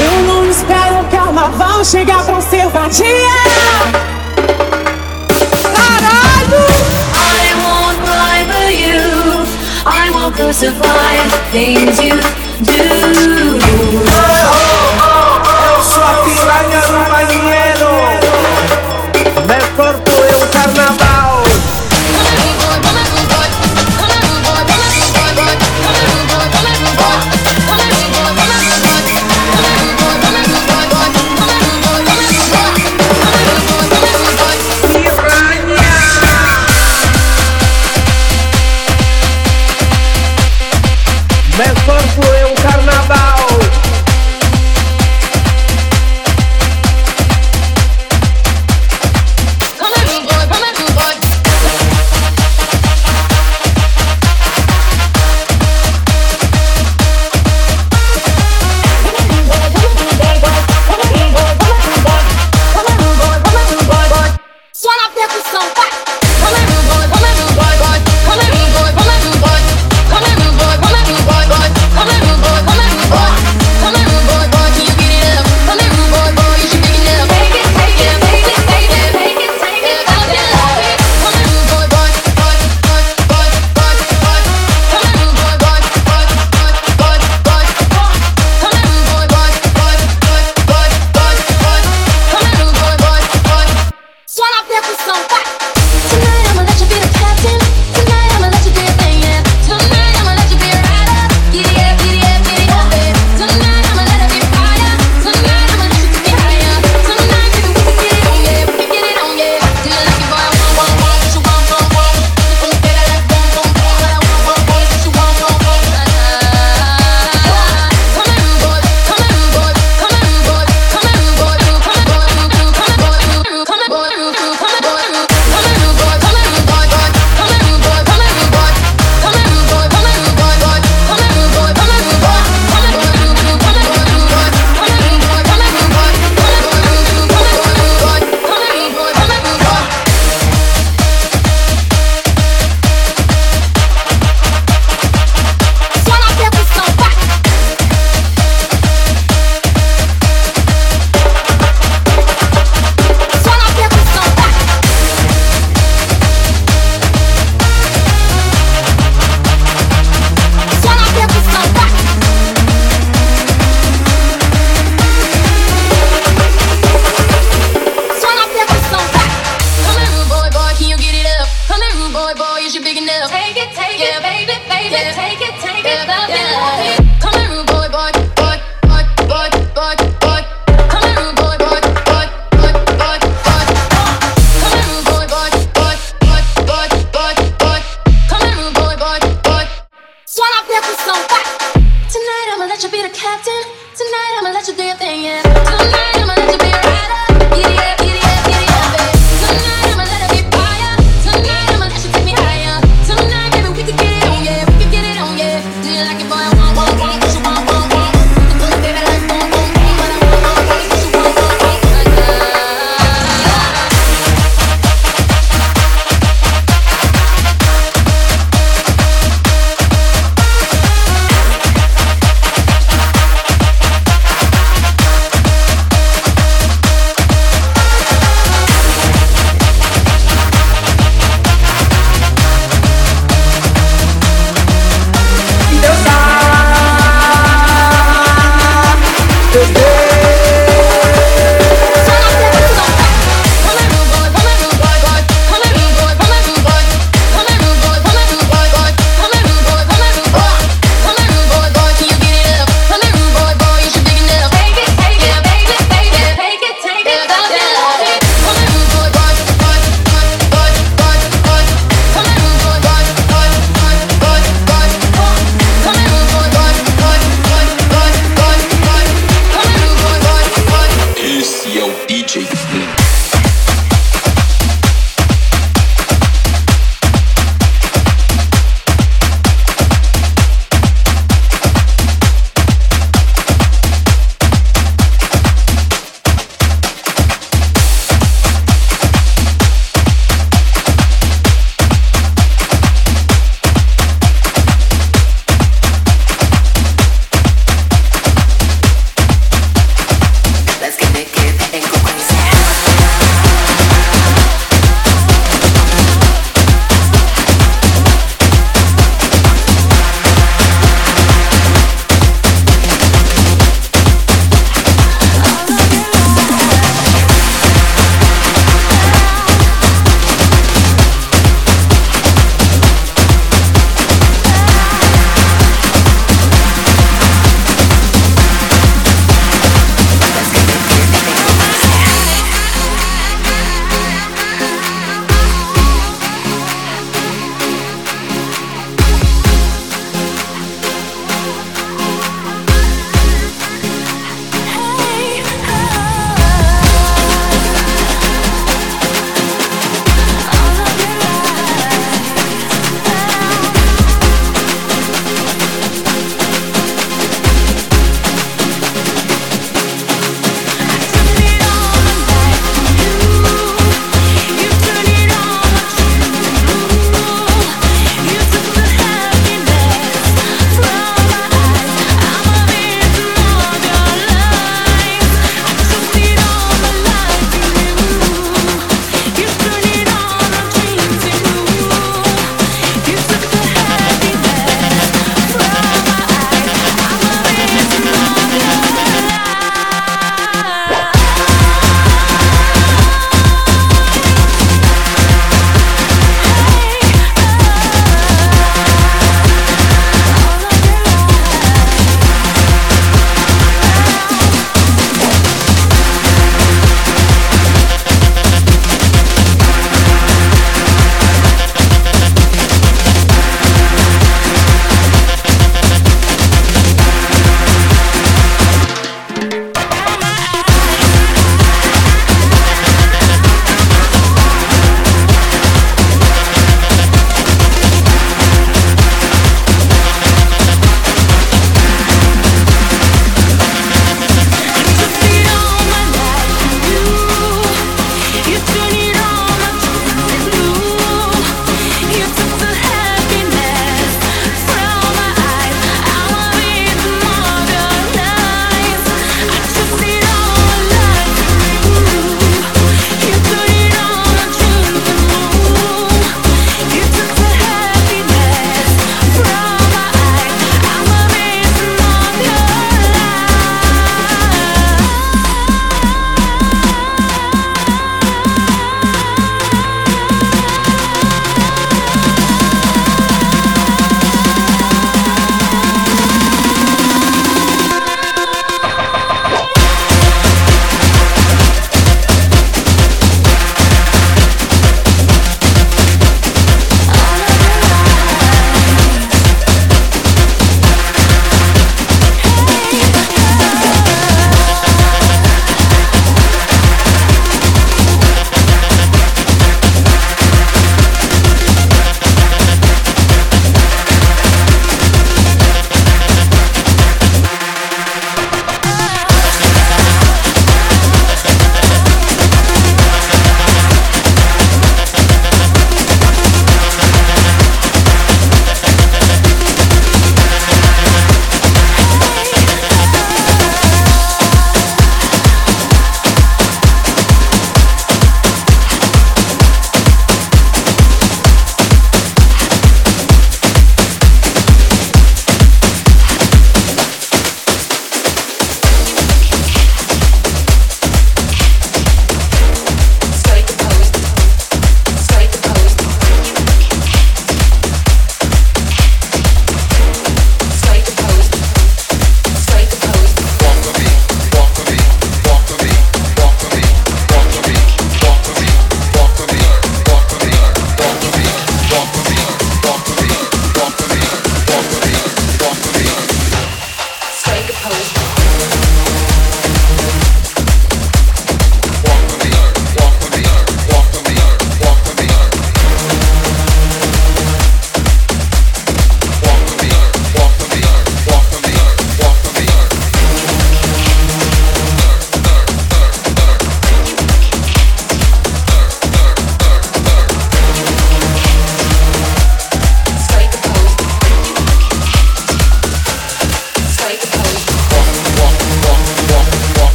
Eu não espero o carnaval chegar pra ser vadia. crucify things you do. Oh, oh, oh, oh, oh, oh, oh,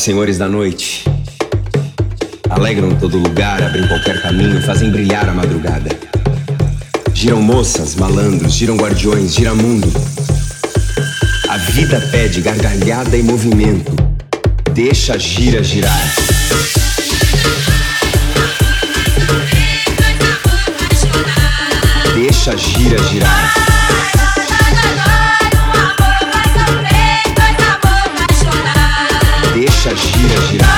senhores da noite. Alegram todo lugar, abrem qualquer caminho, fazem brilhar a madrugada. Giram moças, malandros, giram guardiões, gira mundo. A vida pede gargalhada e movimento. Deixa a gira girar. Deixa a gira girar. Yeah, yeah.